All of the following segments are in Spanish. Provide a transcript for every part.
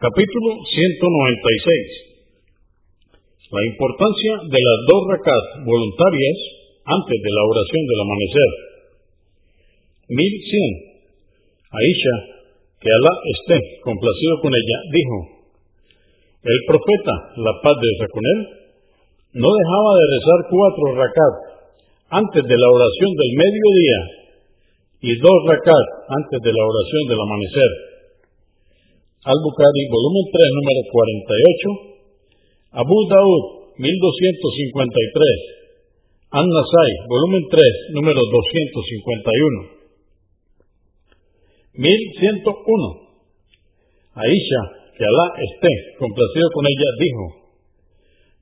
Capítulo 196. La importancia de las dos rakat voluntarias antes de la oración del amanecer. 1100. Aisha, que Alá esté complacido con ella, dijo, el profeta, la paz de con él, no dejaba de rezar cuatro rakat antes de la oración del mediodía y dos rakat antes de la oración del amanecer. Al-Bukhari, volumen 3, número 48. Abu Daud, 1253. An-Nasai, volumen 3, número 251. 1101. Aisha, que Alá esté complacido con ella, dijo,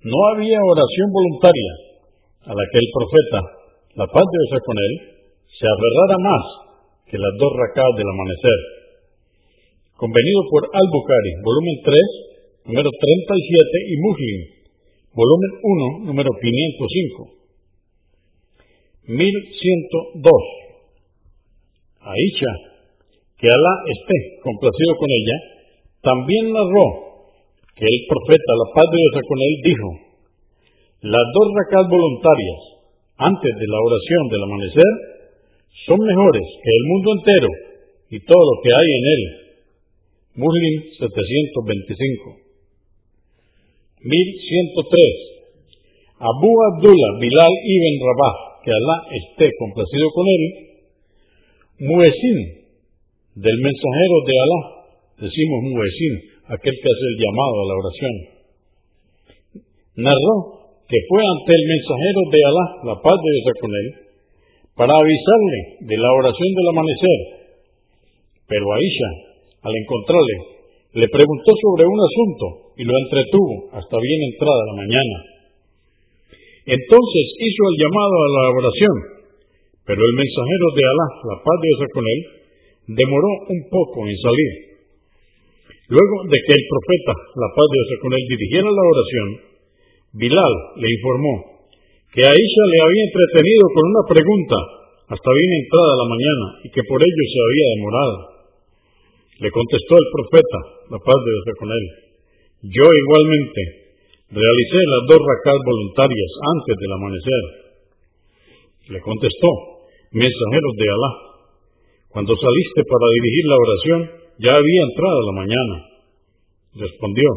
no había oración voluntaria a la que el profeta, la paz de Dios con él, se aferrara más que las dos rakat del amanecer convenido por Al-Bukhari, volumen 3, número 37, y Muslim, volumen 1, número 505. 1102. Aisha, que Alá esté complacido con ella, también narró que el profeta, la paz de Dios con él, dijo, las dos rakat voluntarias antes de la oración del amanecer son mejores que el mundo entero y todo lo que hay en él Muslim 725. 1103. Abu Abdullah Bilal ibn Rabah, que Alá esté complacido con él, Muezzin, del mensajero de Alá, decimos Muezzin, aquel que hace el llamado a la oración, narró que fue ante el mensajero de Alá, la paz de Dios con él, para avisarle de la oración del amanecer. Pero Aisha, al encontrarle, le preguntó sobre un asunto y lo entretuvo hasta bien entrada la mañana. Entonces hizo el llamado a la oración, pero el mensajero de Alá, la paz de Dios con él, demoró un poco en salir. Luego de que el profeta, la paz de Dios con él, dirigiera la oración, Bilal le informó que Aisha le había entretenido con una pregunta hasta bien entrada la mañana y que por ello se había demorado. Le contestó el profeta, la paz de Dios con él. Yo igualmente realicé las dos rakat voluntarias antes del amanecer. Le contestó, mensajeros de Alá, cuando saliste para dirigir la oración, ya había entrado la mañana. Respondió,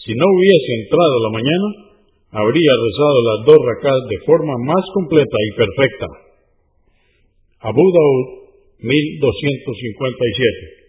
si no hubiese entrado la mañana, habría rezado las dos rakat de forma más completa y perfecta. Abu Daud, 1257.